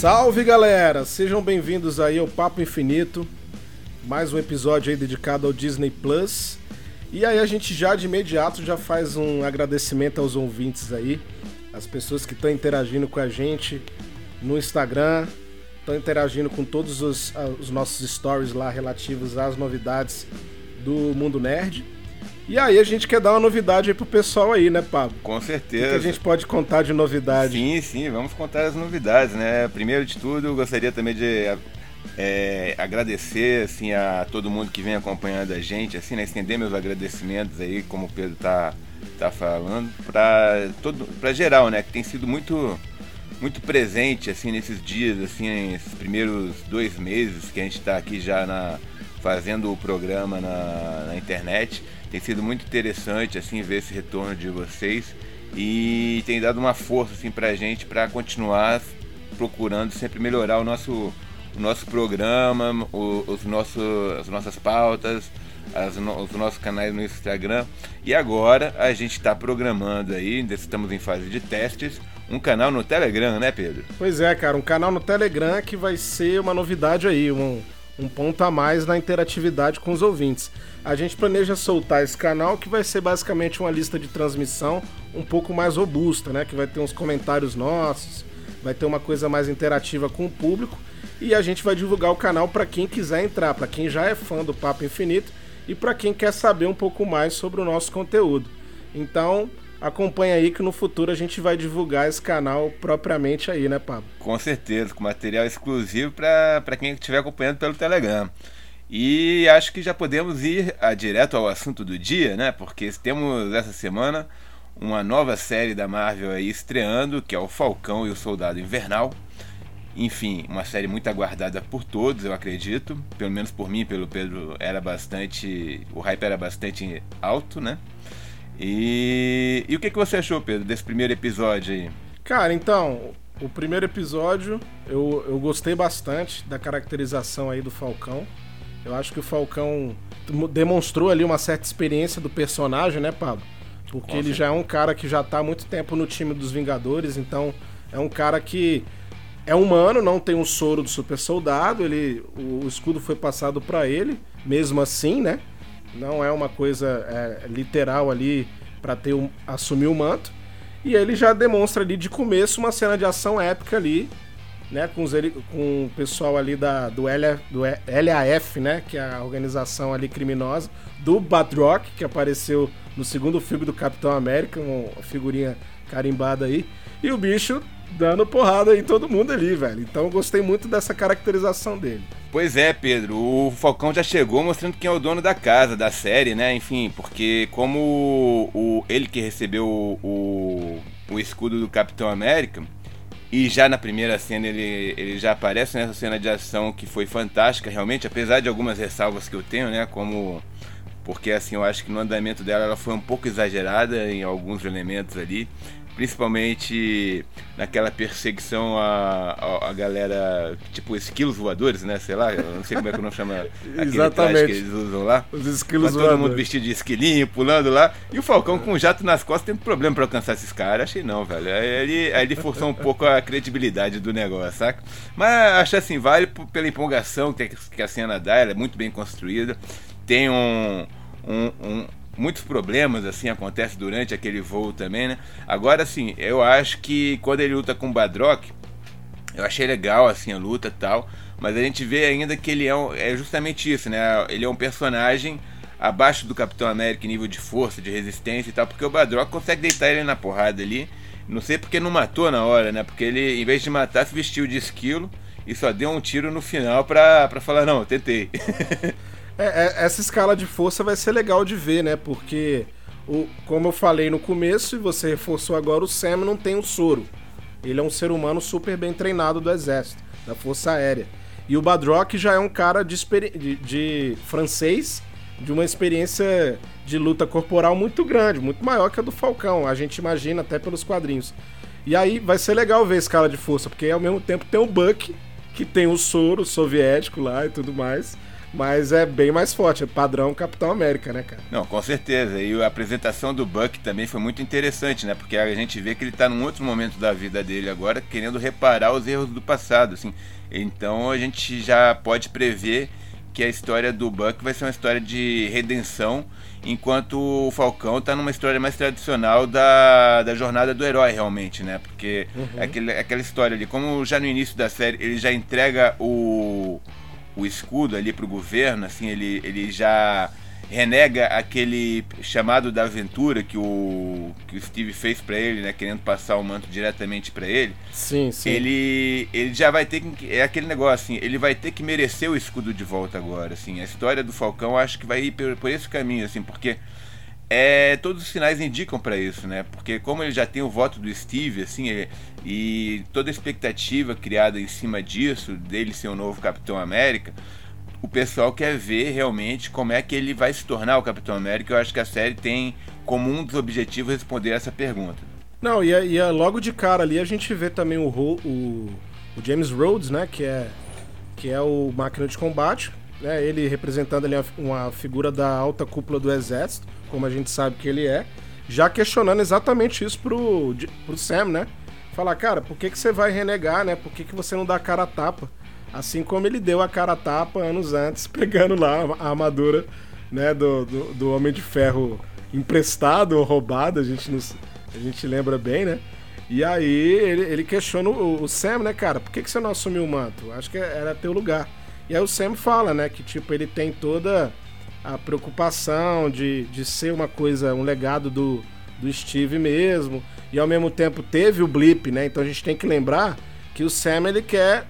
Salve galera, sejam bem-vindos aí ao Papo Infinito, mais um episódio aí dedicado ao Disney Plus. E aí a gente já de imediato já faz um agradecimento aos ouvintes aí, as pessoas que estão interagindo com a gente no Instagram, estão interagindo com todos os, os nossos stories lá relativos às novidades do Mundo Nerd. E aí a gente quer dar uma novidade aí pro pessoal aí, né, Pablo? Com certeza. O que a gente pode contar de novidade? Sim, sim, vamos contar as novidades, né? Primeiro de tudo, eu gostaria também de é, agradecer assim a todo mundo que vem acompanhando a gente, assim, né? estender meus agradecimentos aí, como o Pedro tá, tá falando, para todo, para geral, né? Que tem sido muito muito presente assim nesses dias, assim, nesses primeiros dois meses que a gente está aqui já na fazendo o programa na, na internet. Tem sido muito interessante assim ver esse retorno de vocês e tem dado uma força assim pra gente para continuar procurando sempre melhorar o nosso o nosso programa, o, os nossos, as nossas pautas, as, os nossos canais no Instagram. E agora a gente está programando aí, ainda estamos em fase de testes, um canal no Telegram, né, Pedro? Pois é, cara, um canal no Telegram que vai ser uma novidade aí, um, um ponto a mais na interatividade com os ouvintes. A gente planeja soltar esse canal que vai ser basicamente uma lista de transmissão um pouco mais robusta, né? Que vai ter uns comentários nossos, vai ter uma coisa mais interativa com o público e a gente vai divulgar o canal para quem quiser entrar, para quem já é fã do Papo Infinito e para quem quer saber um pouco mais sobre o nosso conteúdo. Então, acompanha aí que no futuro a gente vai divulgar esse canal propriamente aí, né, Pablo? Com certeza, com material exclusivo para quem estiver acompanhando pelo Telegram. E acho que já podemos ir a, direto ao assunto do dia, né? Porque temos essa semana uma nova série da Marvel aí estreando, que é o Falcão e o Soldado Invernal. Enfim, uma série muito aguardada por todos, eu acredito. Pelo menos por mim, pelo Pedro, era bastante. O hype era bastante alto, né? E, e o que, que você achou, Pedro, desse primeiro episódio aí? Cara, então, o primeiro episódio eu, eu gostei bastante da caracterização aí do Falcão. Eu acho que o Falcão demonstrou ali uma certa experiência do personagem, né, Pablo? Porque ele já é um cara que já tá há muito tempo no time dos Vingadores, então é um cara que é humano, não tem o soro do super soldado, ele, o, o escudo foi passado para ele, mesmo assim, né? Não é uma coisa é, literal ali para ter um, assumir o manto. E ele já demonstra ali de começo uma cena de ação épica ali, né, com, os, com o pessoal ali da, do, L, do LAF, né, que é a organização ali criminosa, do Badrock, que apareceu no segundo filme do Capitão América, uma figurinha carimbada aí, e o bicho dando porrada em todo mundo ali, velho. Então eu gostei muito dessa caracterização dele. Pois é, Pedro, o Falcão já chegou mostrando quem é o dono da casa, da série, né? Enfim, porque como o, ele que recebeu o, o escudo do Capitão América, e já na primeira cena ele, ele já aparece nessa cena de ação que foi fantástica, realmente, apesar de algumas ressalvas que eu tenho, né? Como. Porque assim, eu acho que no andamento dela ela foi um pouco exagerada em alguns elementos ali principalmente naquela perseguição a, a, galera, tipo esquilos voadores, né? Sei lá, eu não sei como é que não chama Exatamente. que eles usam lá. Os esquilos todo mundo vestido de esquilinho, pulando lá. E o Falcão com um jato nas costas tem problema para alcançar esses caras. Achei não, velho. Aí ele, ele forçou um pouco a credibilidade do negócio, saca? Mas acho assim, vale pela empolgação que a cena dá, ela é muito bem construída. Tem um, um, um muitos problemas assim acontecem durante aquele voo também, né? Agora sim, eu acho que quando ele luta com o Badrock, eu achei legal assim a luta e tal, mas a gente vê ainda que ele é, um, é justamente isso, né? Ele é um personagem abaixo do Capitão América em nível de força, de resistência e tal, porque o Badrock consegue deitar ele na porrada ali. Não sei porque não matou na hora, né? Porque ele, em vez de matar, se vestiu de esquilo e só deu um tiro no final pra, pra falar, não, tentei. É, é, essa escala de força vai ser legal de ver, né? Porque, o, como eu falei no começo, e você reforçou agora, o Sam não tem o soro. Ele é um ser humano super bem treinado do exército, da força aérea. E o Badrock já é um cara de, de, de francês, de uma experiência de luta corporal muito grande, muito maior que a do Falcão. A gente imagina até pelos quadrinhos. E aí vai ser legal ver a escala de força, porque ao mesmo tempo tem o Buck, que tem o soro soviético lá e tudo mais Mas é bem mais forte, é padrão Capitão América, né, cara? Não, com certeza. E a apresentação do Buck também foi muito interessante, né? Porque a gente vê que ele tá num outro momento da vida dele agora, querendo reparar os erros do passado, assim. Então a gente já pode prever que a história do Buck vai ser uma história de redenção, enquanto o Falcão tá numa história mais tradicional da, da jornada do herói, realmente, né? Porque uhum. aquele, aquela história ali, como já no início da série ele já entrega o, o escudo ali pro governo, assim, ele, ele já renega aquele chamado da aventura que o, que o Steve fez para ele, né, querendo passar o manto diretamente para ele. Sim, sim. Ele ele já vai ter que é aquele negócio assim, ele vai ter que merecer o escudo de volta agora, assim. A história do Falcão acho que vai ir por, por esse caminho, assim, porque é, todos os sinais indicam para isso, né? Porque como ele já tem o voto do Steve, assim, ele, e toda a expectativa criada em cima disso, dele ser o novo Capitão América, o pessoal quer ver realmente como é que ele vai se tornar o Capitão América. Eu acho que a série tem como um dos objetivos responder essa pergunta. Não, e, e logo de cara ali a gente vê também o, o, o, James Rhodes, né? Que é, que é o máquina de combate. Né, ele representando ali uma figura da alta cúpula do exército, como a gente sabe que ele é, já questionando exatamente isso pro, pro Sam, né? Falar, cara, por que, que você vai renegar, né? Por que, que você não dá cara a tapa? Assim como ele deu a cara a tapa anos antes, pegando lá a armadura né, do, do, do Homem de Ferro emprestado ou roubado, a gente, nos, a gente lembra bem, né? E aí ele, ele questiona o, o, Sam, né, cara, por que, que você não assumiu o manto? Acho que era teu lugar. E aí o Sam fala, né, que tipo, ele tem toda a preocupação de, de ser uma coisa, um legado do, do Steve mesmo, e ao mesmo tempo teve o blip, né? Então a gente tem que lembrar que o Sam ele quer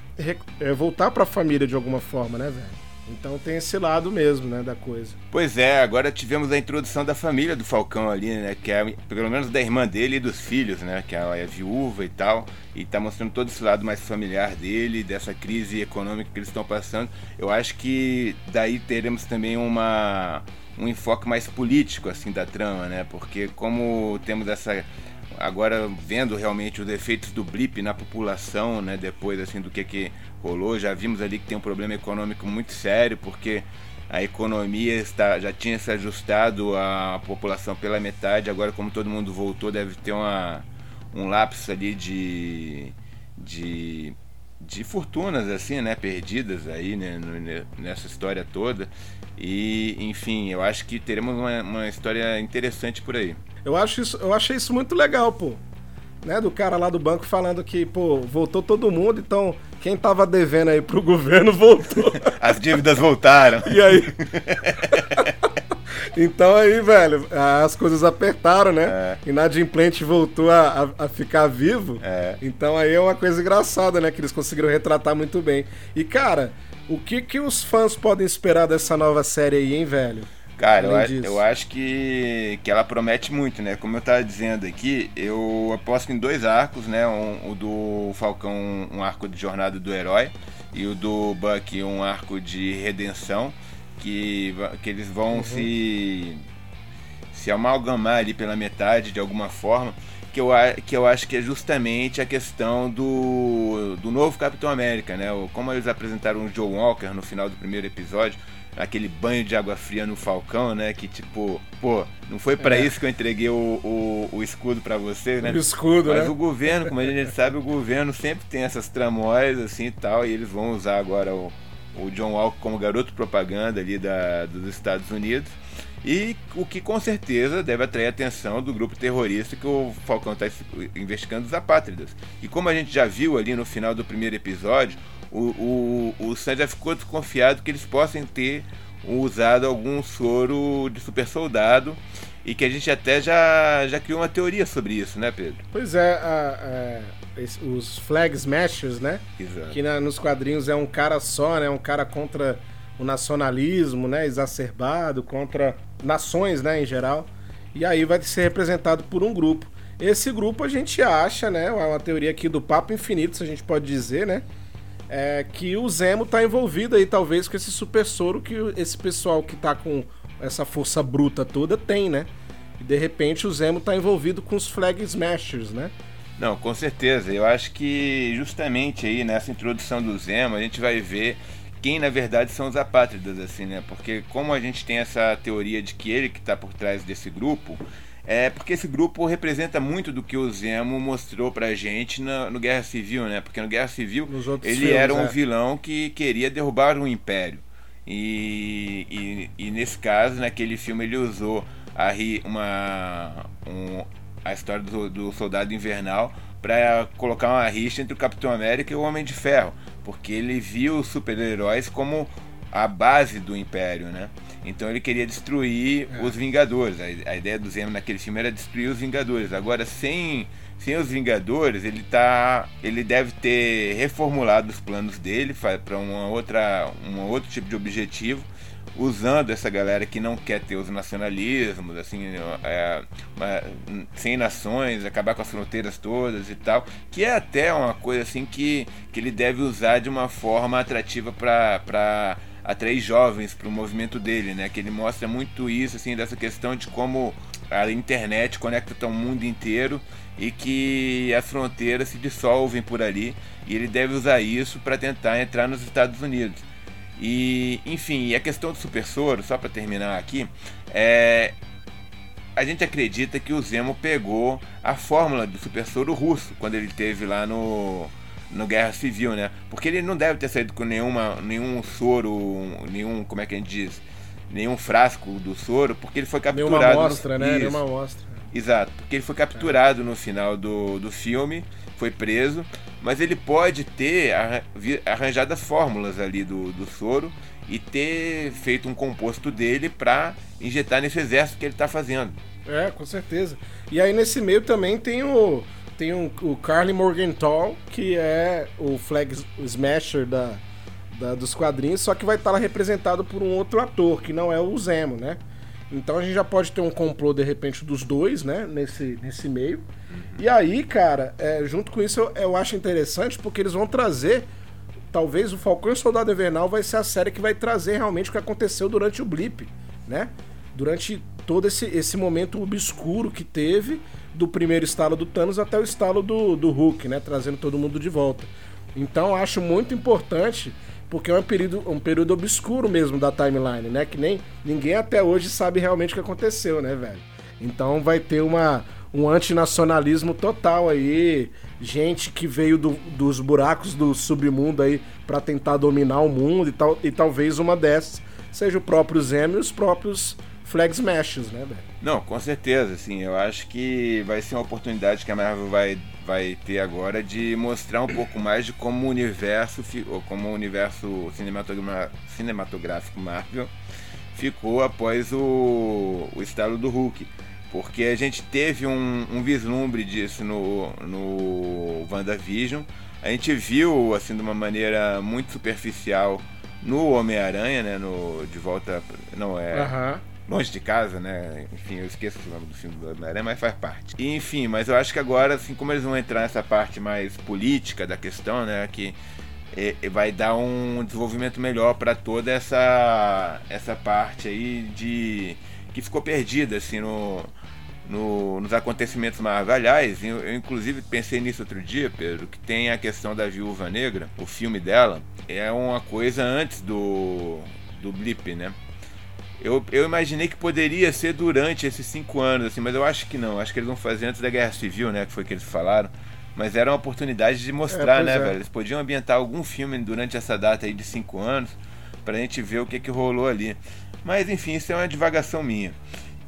é, voltar para a família de alguma forma, né, velho? Então tem esse lado mesmo, né, da coisa. Pois é, agora tivemos a introdução da família do Falcão ali, né, que é pelo menos da irmã dele e dos filhos, né, que ela é viúva e tal, e tá mostrando todo esse lado mais familiar dele, dessa crise econômica que eles estão passando. Eu acho que daí teremos também uma um enfoque mais político assim da trama, né? Porque como temos essa agora vendo realmente os efeitos do blip na população, né, depois assim do que que rolou, já vimos ali que tem um problema econômico muito sério, porque a economia está, já tinha se ajustado a população pela metade, agora como todo mundo voltou, deve ter uma, um lapso ali de, de, de fortunas assim, né, perdidas aí né, nessa história toda. E, enfim, eu acho que teremos uma, uma história interessante por aí. Eu, acho isso, eu achei isso muito legal, pô. Né, do cara lá do banco falando que, pô, voltou todo mundo, então quem tava devendo aí pro governo voltou. As dívidas voltaram. E aí? então aí, velho, as coisas apertaram, né? É. Inadimplente voltou a, a, a ficar vivo. É. Então aí é uma coisa engraçada, né? Que eles conseguiram retratar muito bem. E, cara, o que, que os fãs podem esperar dessa nova série aí, hein, velho? Cara, eu, acho, eu acho que, que ela promete muito, né? Como eu tava dizendo aqui, eu aposto em dois arcos, né? Um, o do Falcão, um arco de jornada do herói, e o do Buck, um arco de redenção, que, que eles vão uhum. se, se amalgamar ali pela metade de alguma forma. Que eu, que eu acho que é justamente a questão do, do novo Capitão América, né? Como eles apresentaram o Joe Walker no final do primeiro episódio, aquele banho de água fria no Falcão, né? Que tipo, pô, não foi para é. isso que eu entreguei o, o, o escudo para você, né? O escudo, Mas né? o governo, como a gente sabe, o governo sempre tem essas tramóias assim e tal, e eles vão usar agora o, o John Walker como garoto propaganda ali da, dos Estados Unidos. E o que com certeza deve atrair a atenção do grupo terrorista que o Falcão está investigando, os apátridas. E como a gente já viu ali no final do primeiro episódio, o, o, o Sam já ficou desconfiado que eles possam ter usado algum soro de super soldado e que a gente até já, já criou uma teoria sobre isso, né, Pedro? Pois é, a, a, os Flag Smashers, né? Exato. Que na, nos quadrinhos é um cara só, né? Um cara contra o nacionalismo, né? Exacerbado, contra nações, né? Em geral. E aí vai ser representado por um grupo. Esse grupo a gente acha, né? É uma teoria aqui do Papo Infinito, se a gente pode dizer, né? É, que o Zemo tá envolvido aí, talvez, com esse super soro que esse pessoal que tá com essa força bruta toda tem, né? E de repente o Zemo tá envolvido com os Flag Smashers, né? Não, com certeza. Eu acho que justamente aí nessa introdução do Zemo a gente vai ver quem na verdade são os apátridas, assim, né? Porque como a gente tem essa teoria de que ele que está por trás desse grupo, é porque esse grupo representa muito do que o Zemo mostrou pra gente no, no Guerra Civil, né? Porque no Guerra Civil ele filmes, era um é. vilão que queria derrubar um império. E, e, e, nesse caso, naquele filme, ele usou a, uma, um, a história do, do Soldado Invernal para colocar uma rixa entre o Capitão América e o Homem de Ferro, porque ele viu os super-heróis como a base do Império, né? Então ele queria destruir é. os Vingadores. A, a, ideia do Zemo naquele filme era destruir os Vingadores. Agora, sem, sem os Vingadores, ele tá, ele deve ter reformulado os planos dele para um outro tipo de objetivo usando essa galera que não quer ter os nacionalismos, assim, é, uma, sem nações, acabar com as fronteiras todas e tal, que é até uma coisa assim que, que ele deve usar de uma forma atrativa para atrair jovens para o movimento dele, né? Que ele mostra muito isso, assim, dessa questão de como a internet conecta o mundo inteiro e que as fronteiras se dissolvem por ali e ele deve usar isso para tentar entrar nos Estados Unidos. E, enfim, e a questão do super soro, só para terminar aqui, é a gente acredita que o Zemo pegou a fórmula do super soro russo quando ele teve lá no no Guerra Civil, né? Porque ele não deve ter saído com nenhuma nenhum soro, nenhum, como é que a gente diz, nenhum frasco do soro, porque ele foi capturado nenhuma amostra, né? Isso. Nenhuma amostra. Exato, porque ele foi capturado no final do, do filme, foi preso, mas ele pode ter arranjado as fórmulas ali do, do soro e ter feito um composto dele para injetar nesse exército que ele está fazendo. É, com certeza. E aí nesse meio também tem o tem um, o Carly Morgenthau, que é o Flag Smasher da, da, dos quadrinhos, só que vai estar representado por um outro ator, que não é o Zemo, né? Então a gente já pode ter um complô, de repente, dos dois, né? Nesse, nesse meio. Uhum. E aí, cara, é, junto com isso, eu, eu, acho interessante porque eles vão trazer. Talvez o Falcão e o Soldado Invernal vai ser a série que vai trazer realmente o que aconteceu durante o Blip, né? Durante todo esse, esse momento obscuro que teve do primeiro estalo do Thanos até o estalo do, do Hulk, né? Trazendo todo mundo de volta. Então acho muito importante porque é um período, um período obscuro mesmo da timeline, né? Que nem ninguém até hoje sabe realmente o que aconteceu, né, velho? Então vai ter uma, um antinacionalismo total aí, gente que veio do, dos buracos do submundo aí para tentar dominar o mundo e, tal, e talvez uma dessas seja o próprio Zemo e os próprios Flag Smashes, né, velho? Não, com certeza, assim, eu acho que vai ser uma oportunidade que a Marvel vai vai ter agora de mostrar um pouco mais de como o universo, ou como o universo cinematográfico Marvel ficou após o, o estalo do Hulk. Porque a gente teve um, um vislumbre disso no, no WandaVision. A gente viu, assim, de uma maneira muito superficial no Homem-Aranha, né? No, de volta. Não é. Uhum longe de casa, né? Enfim, eu esqueço o nome do filme do Homem-Aranha, mas faz parte. E, enfim, mas eu acho que agora, assim, como eles vão entrar nessa parte mais política da questão, né? Que é, vai dar um desenvolvimento melhor para toda essa essa parte aí de que ficou perdida assim no, no, nos acontecimentos Marvel. Aliás, eu, eu, inclusive pensei nisso outro dia, Pedro, que tem a questão da Viúva Negra, o filme dela é uma coisa antes do do blip, né? Eu, eu imaginei que poderia ser durante esses cinco anos, assim, mas eu acho que não. Acho que eles vão fazer antes da Guerra Civil, né? Que foi que eles falaram. Mas era uma oportunidade de mostrar, é, né, é. velho? Eles podiam ambientar algum filme durante essa data aí de cinco anos pra gente ver o que, que rolou ali. Mas enfim, isso é uma divagação minha.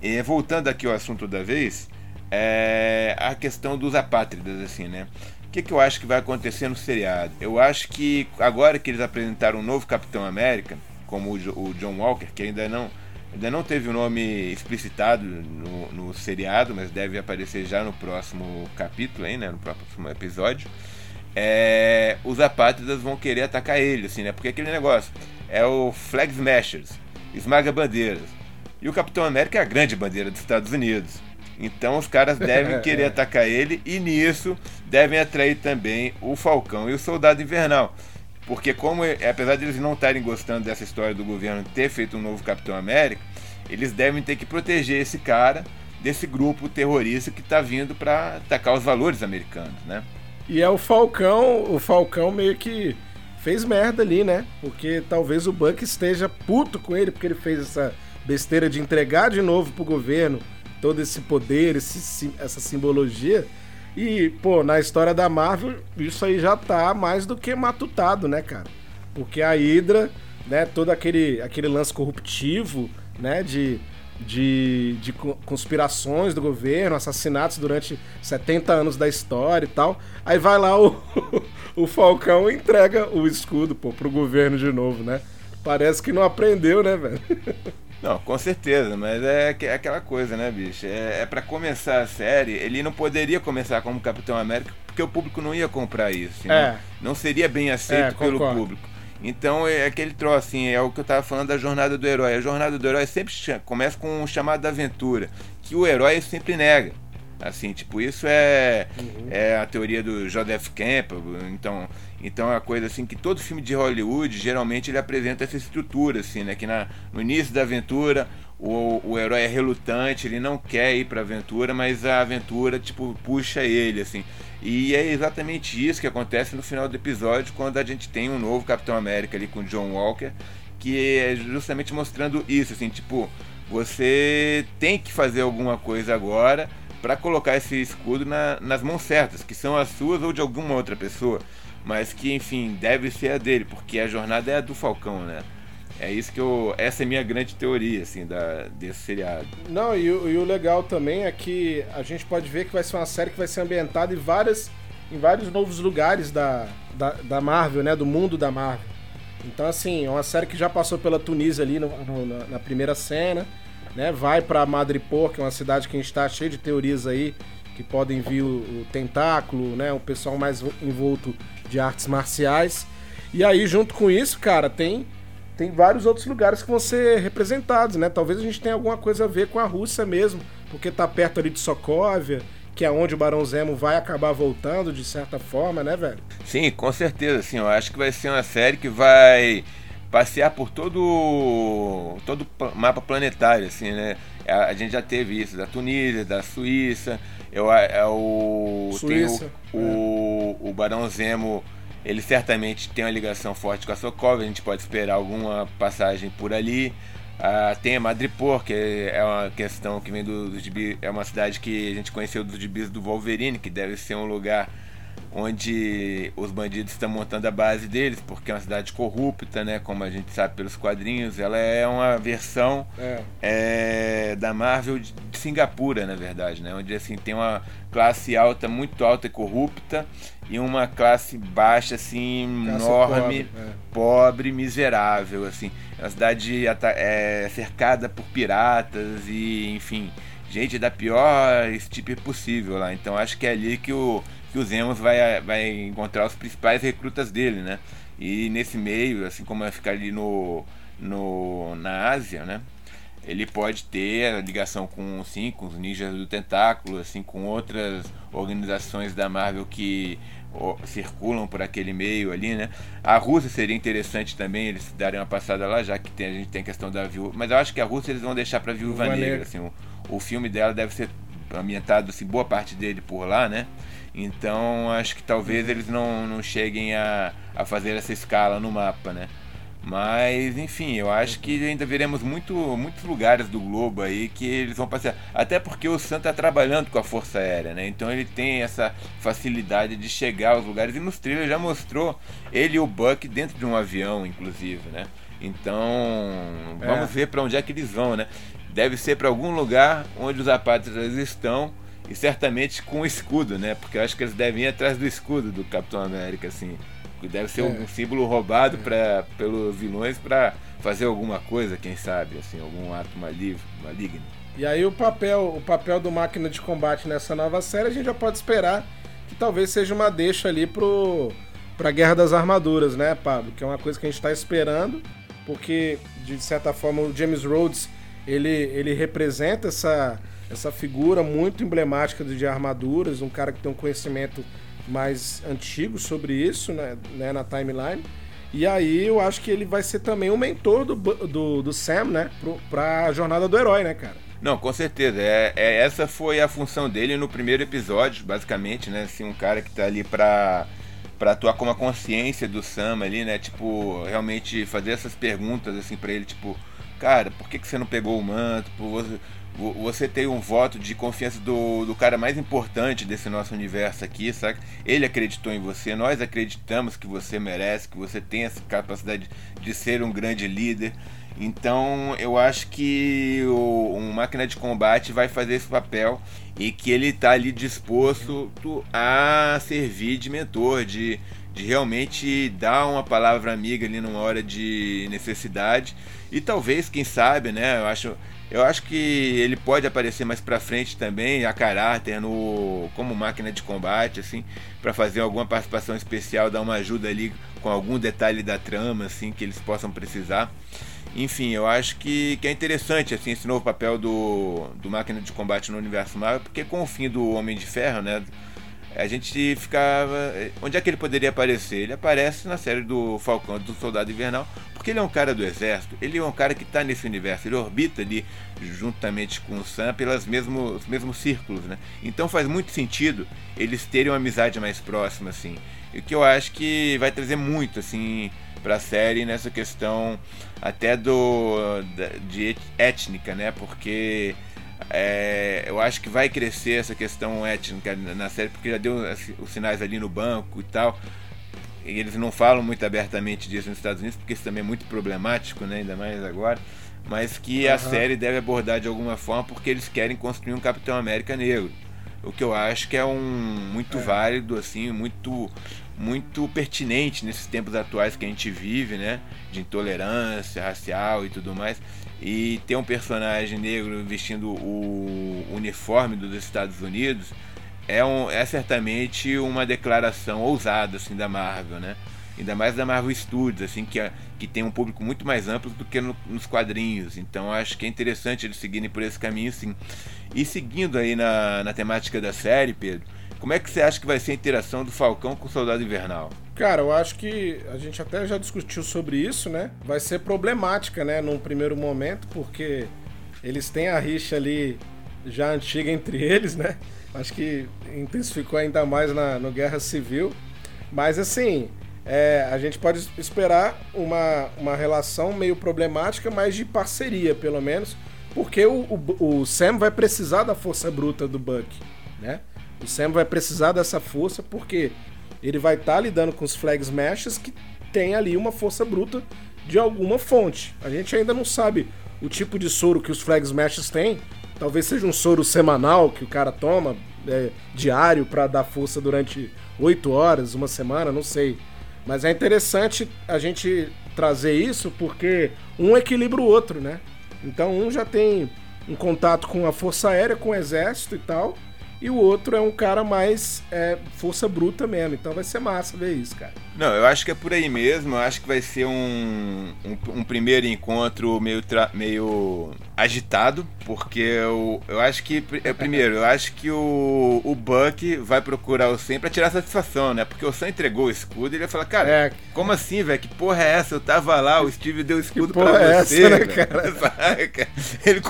E, voltando aqui ao assunto da vez, é a questão dos apátridas, assim, né? O que, que eu acho que vai acontecer no seriado? Eu acho que agora que eles apresentaram um novo Capitão América, como o, John Walker, que ainda não Ainda não teve o nome explicitado no, no, seriado, mas deve aparecer já no próximo capítulo, hein, né, no próximo episódio. É, os apátridas vão querer atacar ele, assim, né? Porque aquele negócio é o Flag Smashers, esmaga bandeiras. E o Capitão América é a grande bandeira dos Estados Unidos. Então os caras devem querer atacar ele e nisso devem atrair também o Falcão e o Soldado Invernal. Porque como, apesar de eles não estarem gostando dessa história do governo ter feito um novo Capitão América, eles devem ter que proteger esse cara desse grupo terrorista que está vindo para atacar os valores americanos, né? E é o Falcão, o Falcão meio que fez merda ali, né? Porque talvez o Buck esteja puto com ele, porque ele fez essa besteira de entregar de novo pro governo todo esse poder, esse, essa simbologia. E, pô, na história da Marvel, isso aí já tá mais do que matutado, né, cara? Porque a Hydra, né, todo aquele, aquele lance corruptivo, né, de, de, de conspirações do governo, assassinatos durante 70 anos da história e tal. Aí vai lá o, o Falcão e entrega o escudo, pô, pro governo de novo, né? Parece que não aprendeu, né, velho? Não, com certeza, mas é, é aquela coisa, né, bicho? É, é para começar a série, ele não poderia começar como Capitão América porque o público não ia comprar isso. É. Não, não seria bem aceito é, pelo público. Então é aquele troço, assim, é o que eu tava falando da jornada do herói. A jornada do herói sempre começa com um chamado da aventura, que o herói sempre nega. Assim, tipo, isso é, uhum. é a teoria do Joseph Campbell. Então, então é uma coisa assim que todo filme de Hollywood geralmente ele apresenta essa estrutura, assim, né? Que na, no início da aventura o, o herói é relutante, ele não quer ir para a aventura, mas a aventura tipo puxa ele, assim. E é exatamente isso que acontece no final do episódio quando a gente tem um novo Capitão América ali com John Walker, que é justamente mostrando isso, assim, tipo, você tem que fazer alguma coisa agora para colocar esse escudo na, nas mãos certas, que são as suas ou de alguma outra pessoa mas que enfim deve ser a dele, porque a jornada é a do Falcão, né? É isso que eu. Essa é a minha grande teoria, assim, da, desse seriado. Não, e, e, o legal também é que a gente pode ver que vai ser uma série que vai ser ambientada em várias. em vários novos lugares da, da, da Marvel, né? Do mundo da Marvel. Então, assim, é uma série que já passou pela Tunísia ali no, no, na, na, primeira cena, né? Vai pra Madripoor, que é uma cidade que a gente tá cheio de teorias aí, que podem vir o, o tentáculo, né? O pessoal mais envolto de artes marciais. E aí, junto com isso, cara, tem tem vários outros lugares que vão ser representados, né? Talvez a gente tenha alguma coisa a ver com a Rússia mesmo, porque tá perto ali de Sokovia, que é onde o Barão Zemo vai acabar voltando de certa forma, né, velho? Sim, com certeza, assim, eu acho que vai ser uma série que vai passear por todo todo mapa planetário, assim, né? A, a gente já teve isso da Tunísia, da Suíça, eu, é o, Suíça, o, é. o, o Barão Zemo, ele certamente tem uma ligação forte com a Sokov, a gente pode esperar alguma passagem por ali. Ah, tem a Madripoor, que é uma questão que vem do, do é uma cidade que a gente conheceu dos gibis do Wolverine, que deve ser um lugar onde os bandidos estão montando a base deles, porque é uma cidade corrupta, né? Como a gente sabe pelos quadrinhos, ela é uma versão é. É, da Marvel de Singapura, na verdade, né? Onde assim tem uma classe alta, muito alta e corrupta, e uma classe baixa, assim, enorme, pobre, é. pobre, miserável, assim. É uma cidade é, cercada por piratas e, enfim, gente da pior tipo possível lá. Então acho que é ali que o que o Zemos vai, vai encontrar os principais recrutas dele, né? E nesse meio, assim como vai ficar ali no, no, na Ásia, né? Ele pode ter a ligação com, sim, com os ninjas do tentáculo, assim, com outras organizações da Marvel que circulam por aquele meio ali, né? A Rússia seria interessante também eles darem uma passada lá, já que tem, a gente tem a questão da viúva. Mas eu acho que a Rússia eles vão deixar para Viúva Negra, assim, o, o filme dela deve ser ambientado, assim, boa parte dele por lá, né? Então acho que talvez eles não, não cheguem a, a fazer essa escala no mapa, né? Mas, enfim, eu acho que ainda veremos muito, muitos lugares do globo aí que eles vão passear. Até porque o Sam está trabalhando com a Força Aérea, né? Então ele tem essa facilidade de chegar aos lugares. E nos trailers já mostrou ele e o Buck dentro de um avião, inclusive, né? Então, vamos é. ver para onde é que eles vão, né? Deve ser para algum lugar onde os apátridas estão e certamente com o escudo, né? Porque eu acho que eles devem ir atrás do escudo do Capitão América, assim. Deve ser é. um símbolo roubado é. pra, pelos vilões para fazer alguma coisa, quem sabe, assim, algum ato maligno. maligno. E aí o papel, o papel do máquina de combate nessa nova série, a gente já pode esperar que talvez seja uma deixa ali pro pra Guerra das Armaduras, né, Pablo? Que é uma coisa que a gente está esperando, porque de certa forma o James Rhodes, ele ele representa essa essa figura muito emblemática de armaduras, um cara que tem um conhecimento mais antigo sobre isso, né, né, na timeline. E aí eu acho que ele vai ser também o mentor do, do, do Sam, né, pro, pra jornada do herói, né, cara? Não, com certeza. É, é, essa foi a função dele no primeiro episódio, basicamente, né? Assim, um cara que tá ali pra, para atuar como a consciência do Sam ali, né? Tipo, realmente fazer essas perguntas assim para ele, tipo, cara, por que, que você não pegou o manto? Você, você tem um voto de confiança do, do cara mais importante desse nosso universo aqui, sabe? Ele acreditou em você, nós acreditamos que você merece, que você tem essa capacidade de ser um grande líder. Então eu acho que o, um máquina de combate vai fazer esse papel e que ele está ali disposto a servir de mentor, de, de realmente dar uma palavra amiga ali numa hora de necessidade e talvez, quem sabe, né? Eu acho, eu acho que ele pode aparecer mais para frente também a caráter no como máquina de combate, assim, para fazer alguma participação especial, dar uma ajuda ali com algum detalhe da trama, assim, que eles possam precisar. Enfim, eu acho que, que é interessante assim, esse novo papel do, do máquina de combate no universo Marvel, porque com o fim do Homem de Ferro, né? A gente ficava. Onde é que ele poderia aparecer? Ele aparece na série do Falcão do Soldado Invernal, porque ele é um cara do exército, ele é um cara que está nesse universo, ele orbita ali juntamente com o Sam pelos mesmos, mesmos círculos, né? Então faz muito sentido eles terem uma amizade mais próxima, assim. E o que eu acho que vai trazer muito, assim, para a série nessa questão até do de étnica, né? Porque é, eu acho que vai crescer essa questão étnica na série, porque já deu assim, os sinais ali no banco e tal. E eles não falam muito abertamente disso nos Estados Unidos, porque isso também é muito problemático, né? ainda mais agora. Mas que uhum. a série deve abordar de alguma forma, porque eles querem construir um Capitão América negro. O que eu acho que é um muito é. válido, assim, muito muito pertinente nesses tempos atuais que a gente vive, né? De intolerância racial e tudo mais. E ter um personagem negro vestindo o uniforme dos Estados Unidos é, um, é certamente uma declaração ousada assim, da Marvel, né? Ainda mais da Marvel Studios, assim, que, é, que tem um público muito mais amplo do que no, nos quadrinhos. Então acho que é interessante eles seguirem por esse caminho, sim. E seguindo aí na, na temática da série, Pedro, como é que você acha que vai ser a interação do Falcão com o Soldado Invernal? Cara, eu acho que a gente até já discutiu sobre isso, né? Vai ser problemática, né, num primeiro momento, porque eles têm a rixa ali já antiga entre eles, né? Acho que intensificou ainda mais na no Guerra Civil. Mas assim, é, a gente pode esperar uma, uma relação meio problemática, mas de parceria, pelo menos, porque o, o, o Sam vai precisar da força bruta do Buck, né? O Sam vai precisar dessa força porque ele vai estar tá lidando com os Flag Smashers que tem ali uma força bruta de alguma fonte. A gente ainda não sabe o tipo de soro que os Flag Smashers têm. Talvez seja um soro semanal que o cara toma, é, diário, para dar força durante oito horas, uma semana, não sei. Mas é interessante a gente trazer isso porque um equilibra o outro, né? Então um já tem um contato com a Força Aérea, com o Exército e tal. E o outro é um cara mais é, força bruta mesmo. Então vai ser massa ver isso, cara. Não, eu acho que é por aí mesmo. Eu acho que vai ser um, um, um primeiro encontro meio, meio agitado, porque eu, eu acho que. É, primeiro, eu acho que o, o Buck vai procurar o Sam pra tirar satisfação, né? Porque o Sam entregou o escudo e ele vai falar, cara, é. como assim, velho? Que porra é essa? Eu tava lá, o Steve deu o escudo pra é você. Essa, né, cara? Ele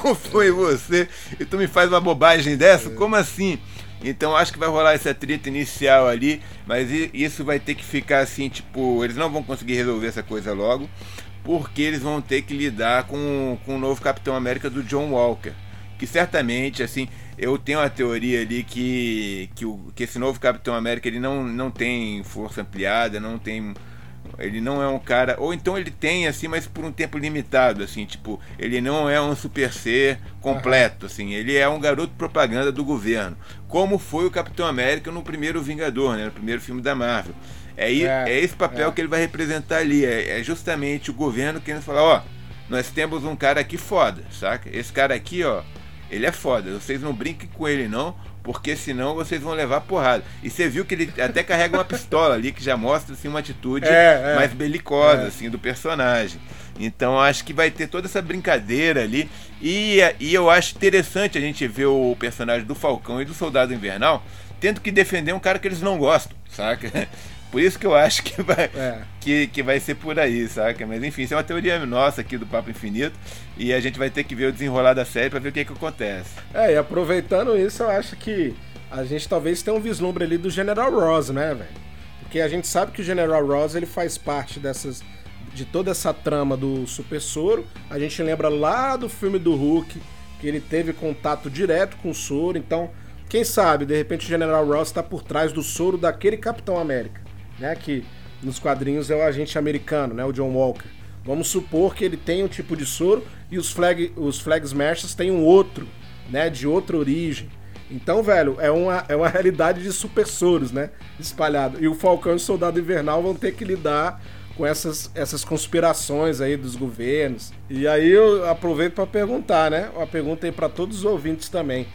em você e tu me faz uma bobagem dessa? É. Como assim? Então acho que vai rolar essa treta inicial ali, mas isso vai ter que ficar assim, tipo, eles não vão conseguir resolver essa coisa logo, porque eles vão ter que lidar com, com o novo Capitão América do John Walker. Que certamente, assim, eu tenho a teoria ali que, que, o, que esse novo Capitão América ele não, não tem força ampliada, não tem ele não é um cara. Ou então ele tem, assim, mas por um tempo limitado, assim, tipo, ele não é um super ser completo, assim, ele é um garoto propaganda do governo. Como foi o Capitão América no primeiro Vingador, né? No primeiro filme da Marvel. É, é, é esse papel é. que ele vai representar ali. É, é justamente o governo querendo falar, ó, nós temos um cara aqui foda, saca? Esse cara aqui, ó, ele é foda. Vocês não brinquem com ele, não porque senão vocês vão levar porrada. E você viu que ele até carrega uma pistola ali, que já mostra assim, uma atitude é, é, mais belicosa é. assim, do personagem. Então acho que vai ter toda essa brincadeira ali. E, e eu acho interessante a gente ver o personagem do Falcão e do Soldado Invernal tendo que defender um cara que eles não gostam, saca? Por isso que eu acho que vai, é. que, que vai ser por aí, saca? Mas enfim, isso é uma teoria nossa aqui do Papo Infinito. E a gente vai ter que ver o desenrolar da série para ver o que, que acontece. É, e aproveitando isso, eu acho que a gente talvez tenha um vislumbre ali do General Ross, né, velho? Porque a gente sabe que o General Ross ele faz parte dessas de toda essa trama do Super Soro. A gente lembra lá do filme do Hulk que ele teve contato direto com o soro. Então, quem sabe, de repente o General Ross está por trás do soro daquele Capitão América, né? Que nos quadrinhos é o agente americano, né? O John Walker. Vamos supor que ele tem um tipo de soro e os Flag, os Flag Smashers têm um outro, né? De outra origem. Então, velho, é uma, é uma realidade de super soros, né? Espalhado. E o Falcão e o Soldado Invernal vão ter que lidar com essas, essas conspirações aí dos governos. E aí eu aproveito para perguntar, né? Uma pergunta aí para todos os ouvintes também.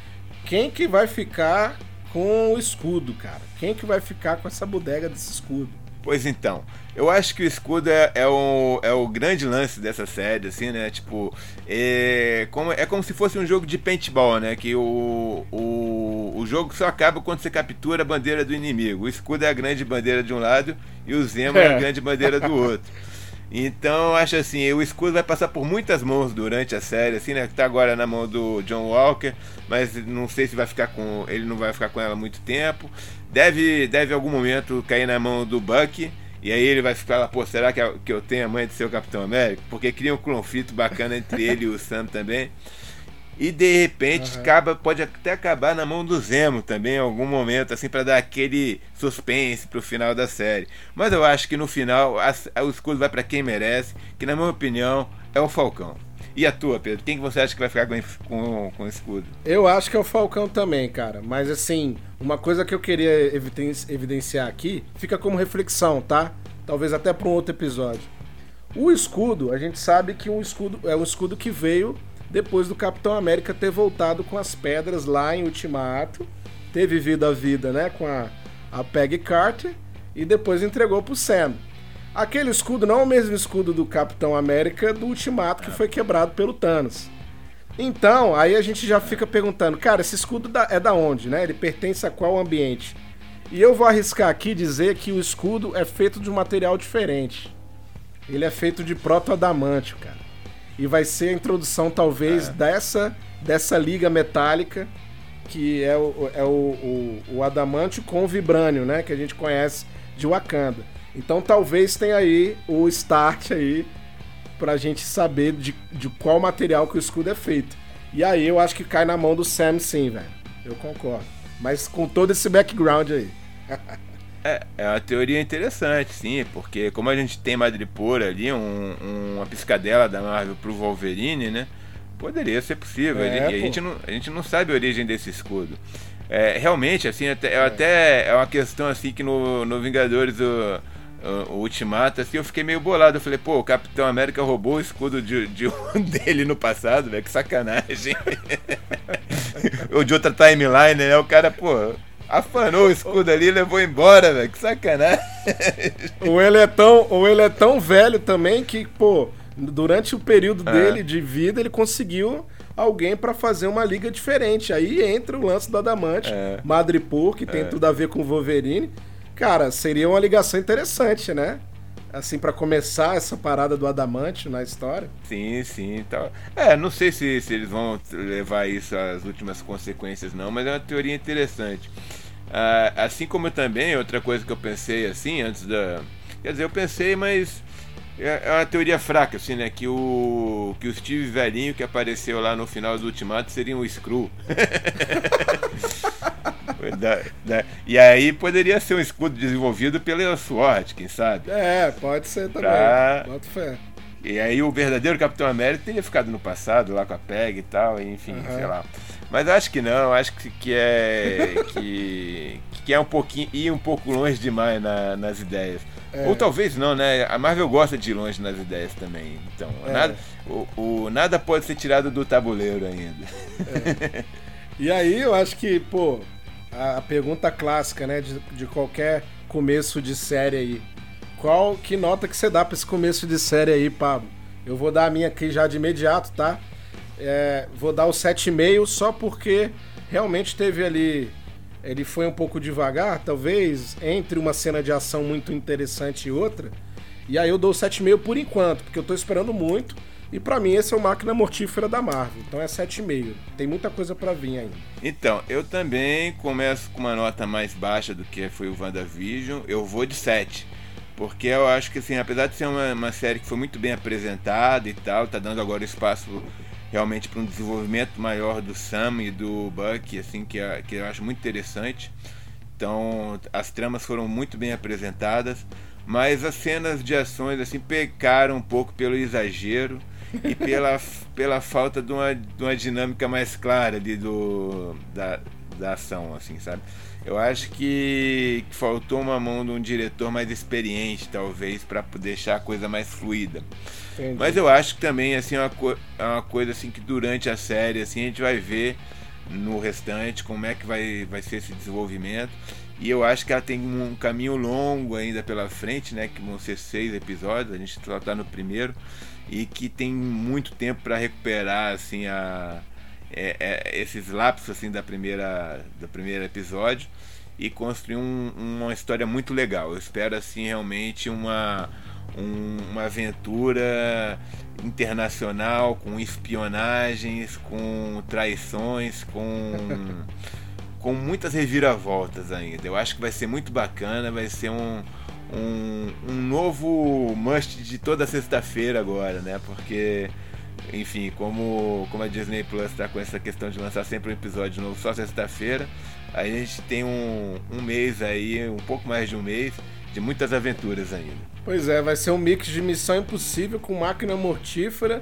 Quem que vai ficar com o escudo, cara? Quem que vai ficar com essa bodega desse escudo? Pois então, eu acho que o escudo é, é, o, é o grande lance dessa série, assim, né? Tipo, é como, é como se fosse um jogo de paintball, né? Que o, o, o jogo só acaba quando você captura a bandeira do inimigo. O escudo é a grande bandeira de um lado e o Zemo é, é a grande bandeira do outro. Então, acho assim, o escudo vai passar por muitas mãos durante a série, assim, né? Tá agora na mão do John Walker, mas não sei se vai ficar com. Ele não vai ficar com ela muito tempo deve, deve em algum momento cair na mão do Buck. E aí ele vai ficar lá, pô, será que, que eu tenho a mãe de ser o Capitão América? Porque cria um conflito bacana entre ele e o Sam também. E de repente uhum. acaba, pode até acabar na mão do Zemo também em algum momento, assim, para dar aquele suspense pro final da série. Mas eu acho que no final a, a, o escudo vai para quem merece, que na minha opinião é o Falcão. E a tua, Pedro? Quem que você acha que vai ficar com, com, com o escudo? Eu acho que é o Falcão também, cara. Mas assim, uma coisa que eu queria evidenciar aqui, fica como reflexão, tá? Talvez até para um outro episódio. O escudo, a gente sabe que um escudo é um escudo que veio depois do Capitão América ter voltado com as pedras lá em Ultimato, ter vivido a vida, né, com a, a Peggy Carter e depois entregou pro Sam. Aquele escudo não é o mesmo escudo do Capitão América do Ultimato que é. foi quebrado pelo Thanos. Então, aí a gente já fica perguntando, cara, esse escudo é da onde, né? Ele pertence a qual ambiente? E eu vou arriscar aqui dizer que o escudo é feito de um material diferente. Ele é feito de proto-adamantio, cara. E vai ser a introdução, talvez, é. dessa, dessa liga metálica, que é o, é o, o, o adamantio com o vibrânio, né? Que a gente conhece de Wakanda. Então talvez tenha aí o start aí pra gente saber de, de qual material que o escudo é feito. E aí eu acho que cai na mão do Sam sim, velho. Eu concordo. Mas com todo esse background aí. é, é uma teoria interessante, sim, porque como a gente tem Madripoor ali, um, um, uma piscadela da Marvel pro Wolverine, né? Poderia ser possível. É, a, gente não, a gente não sabe a origem desse escudo. É, realmente, assim, até, é. até é uma questão assim que no, no Vingadores o o Ultimato, assim, eu fiquei meio bolado. Eu falei, pô, o Capitão América roubou o escudo de, de um dele no passado, velho, que sacanagem. Ou de outra timeline, né? O cara, pô, afanou o escudo ali e levou embora, velho, que sacanagem. Ou ele, é tão, ou ele é tão velho também que, pô, durante o período é. dele de vida, ele conseguiu alguém para fazer uma liga diferente. Aí entra o lance do Adamante, é. Madripoor, que tem é. tudo a ver com o Wolverine. Cara, seria uma ligação interessante, né? Assim, para começar essa parada do adamante na história. Sim, sim. Então, é, não sei se, se eles vão levar isso às últimas consequências, não, mas é uma teoria interessante. Ah, assim como também, outra coisa que eu pensei assim, antes da. Quer dizer, eu pensei, mas é, é uma teoria fraca, assim, né? Que o, que o Steve velhinho que apareceu lá no final do Ultimato seria um Screw. da, da, e aí poderia ser um escudo desenvolvido pela SWORD, quem sabe? É, pode ser também. Pra... Bota fé. E aí o verdadeiro Capitão América teria ficado no passado, lá com a PEG e tal, enfim, uhum. sei lá. Mas acho que não, acho que, que é. que, que é um pouquinho. ir um pouco longe demais na, nas ideias. É. Ou talvez não, né? A Marvel gosta de ir longe nas ideias também. Então, é. nada, o, o, nada pode ser tirado do tabuleiro ainda. É. E aí eu acho que, pô, a, pergunta clássica, né, de, de qualquer começo de série aí. Qual que nota que você dá para esse começo de série aí, Pablo? Eu vou dar a minha aqui já de imediato, tá? É, vou dar o 7,5 só porque realmente teve ali. Ele foi um pouco devagar, talvez, entre uma cena de ação muito interessante e outra. E aí eu dou 7,5 por enquanto, porque eu tô esperando muito. E para mim esse é o máquina mortífera da Marvel. Então é 7,5. Tem muita coisa para vir ainda. Então, eu também começo com uma nota mais baixa do que foi o WandaVision. Eu vou de 7. Porque eu acho que assim, apesar de ser uma, uma série que foi muito bem apresentada e tal, tá dando agora espaço realmente para um desenvolvimento maior do Sam e do Buck, assim, que, é, que eu acho muito interessante. Então, as tramas foram muito bem apresentadas, mas as cenas de ações assim pecaram um pouco pelo exagero e pela, pela falta de uma, de uma dinâmica mais clara ali do, da, da ação, assim, sabe? Eu acho que, faltou uma mão de um diretor mais experiente, talvez, para deixar a coisa mais fluida. Entendi. Mas eu acho que também assim é uma, é uma coisa assim que durante a série assim a gente vai ver no restante como é que vai, vai ser esse desenvolvimento. E eu acho que ela tem um caminho longo ainda pela frente, né? Que vão ser seis episódios, a gente só tá no primeiro e que tem muito tempo para recuperar assim a é, é, esses lapsos assim da primeira do primeiro episódio e construir um, uma história muito legal. Eu espero assim realmente uma um, uma aventura internacional com espionagens, com traições, com com muitas reviravoltas ainda. Eu acho que vai ser muito bacana, vai ser um um, um novo must de toda sexta-feira agora, né? Porque, enfim, como, como a Disney Plus está com essa questão de lançar sempre um episódio novo só sexta-feira, a gente tem um, um mês aí, um pouco mais de um mês, de muitas aventuras ainda. Pois é, vai ser um mix de Missão Impossível com máquina mortífera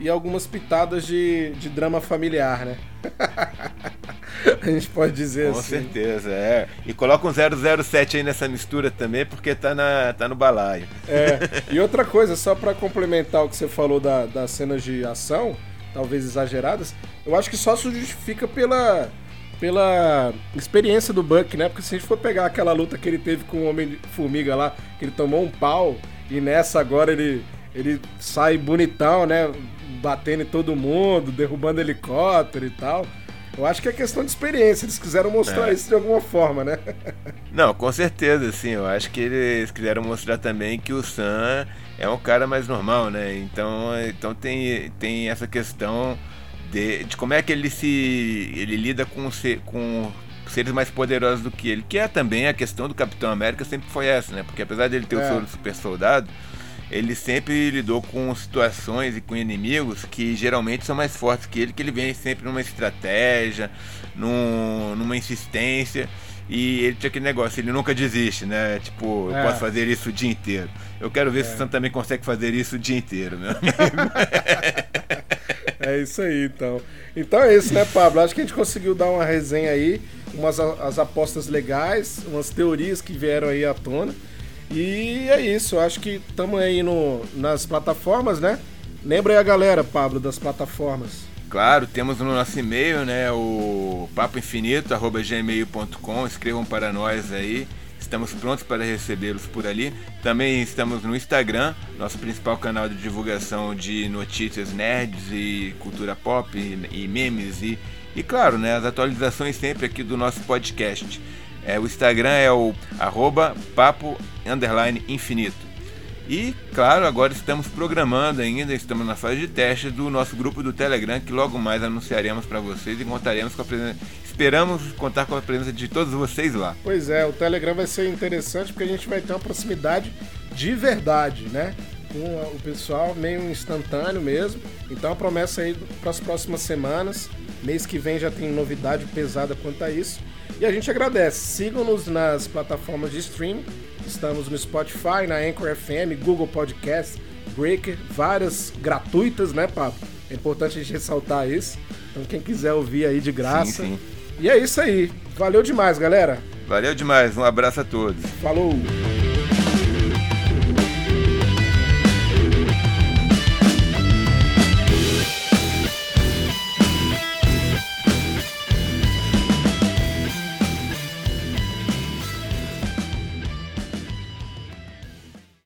e algumas pitadas de, de drama familiar, né? a gente pode dizer Com assim. Com certeza, é. E coloca um 007 aí nessa mistura também, porque tá, na, tá no balaio. É. E outra coisa, só para complementar o que você falou da, das cenas de ação, talvez exageradas, eu acho que só se justifica pela, pela experiência do Buck, né? Porque se a gente for pegar aquela luta que ele teve com o Homem-Formiga lá, que ele tomou um pau, e nessa agora ele, ele sai bonitão, né? batendo em todo mundo, derrubando helicóptero e tal. Eu acho que é questão de experiência, eles quiseram mostrar é. isso de alguma forma, né? Não, com certeza, sim. Eu acho que eles quiseram mostrar também que o Sam é um cara mais normal, né? Então, então tem, tem essa questão de, de como é que ele se ele lida com, com seres mais poderosos do que ele, que é também a questão do Capitão América sempre foi essa, né? Porque apesar dele ter é. o soro super soldado, ele sempre lidou com situações e com inimigos que geralmente são mais fortes que ele, que ele vem sempre numa estratégia, num, numa insistência. E ele tinha aquele negócio, ele nunca desiste, né? Tipo, eu é. posso fazer isso o dia inteiro. Eu quero ver é. se o Sam também consegue fazer isso o dia inteiro, meu amigo. é isso aí, então. Então é isso, né, Pablo? Acho que a gente conseguiu dar uma resenha aí, umas as apostas legais, umas teorias que vieram aí à tona. E é isso, acho que estamos aí no, nas plataformas, né? Lembra aí a galera, Pablo, das plataformas. Claro, temos no nosso e-mail, né, o papoinfinito@gmail.com. Escrevam para nós aí. Estamos prontos para recebê-los por ali. Também estamos no Instagram, nosso principal canal de divulgação de notícias nerds e cultura pop e, e memes e, e claro, né, as atualizações sempre aqui do nosso podcast. É, o Instagram é o arroba papo underline infinito. E, claro, agora estamos programando ainda, estamos na fase de teste do nosso grupo do Telegram, que logo mais anunciaremos para vocês e contaremos com a presença. Esperamos contar com a presença de todos vocês lá. Pois é, o Telegram vai ser interessante porque a gente vai ter uma proximidade de verdade, né? Com o pessoal meio instantâneo mesmo. Então a promessa aí para as próximas semanas. Mês que vem já tem novidade pesada quanto a isso. E a gente agradece. Sigam-nos nas plataformas de streaming. Estamos no Spotify, na Anchor FM, Google Podcast, Breaker, várias gratuitas, né, Papo? É importante a gente ressaltar isso. Então, quem quiser ouvir aí de graça. Sim, sim. E é isso aí. Valeu demais, galera. Valeu demais. Um abraço a todos. Falou.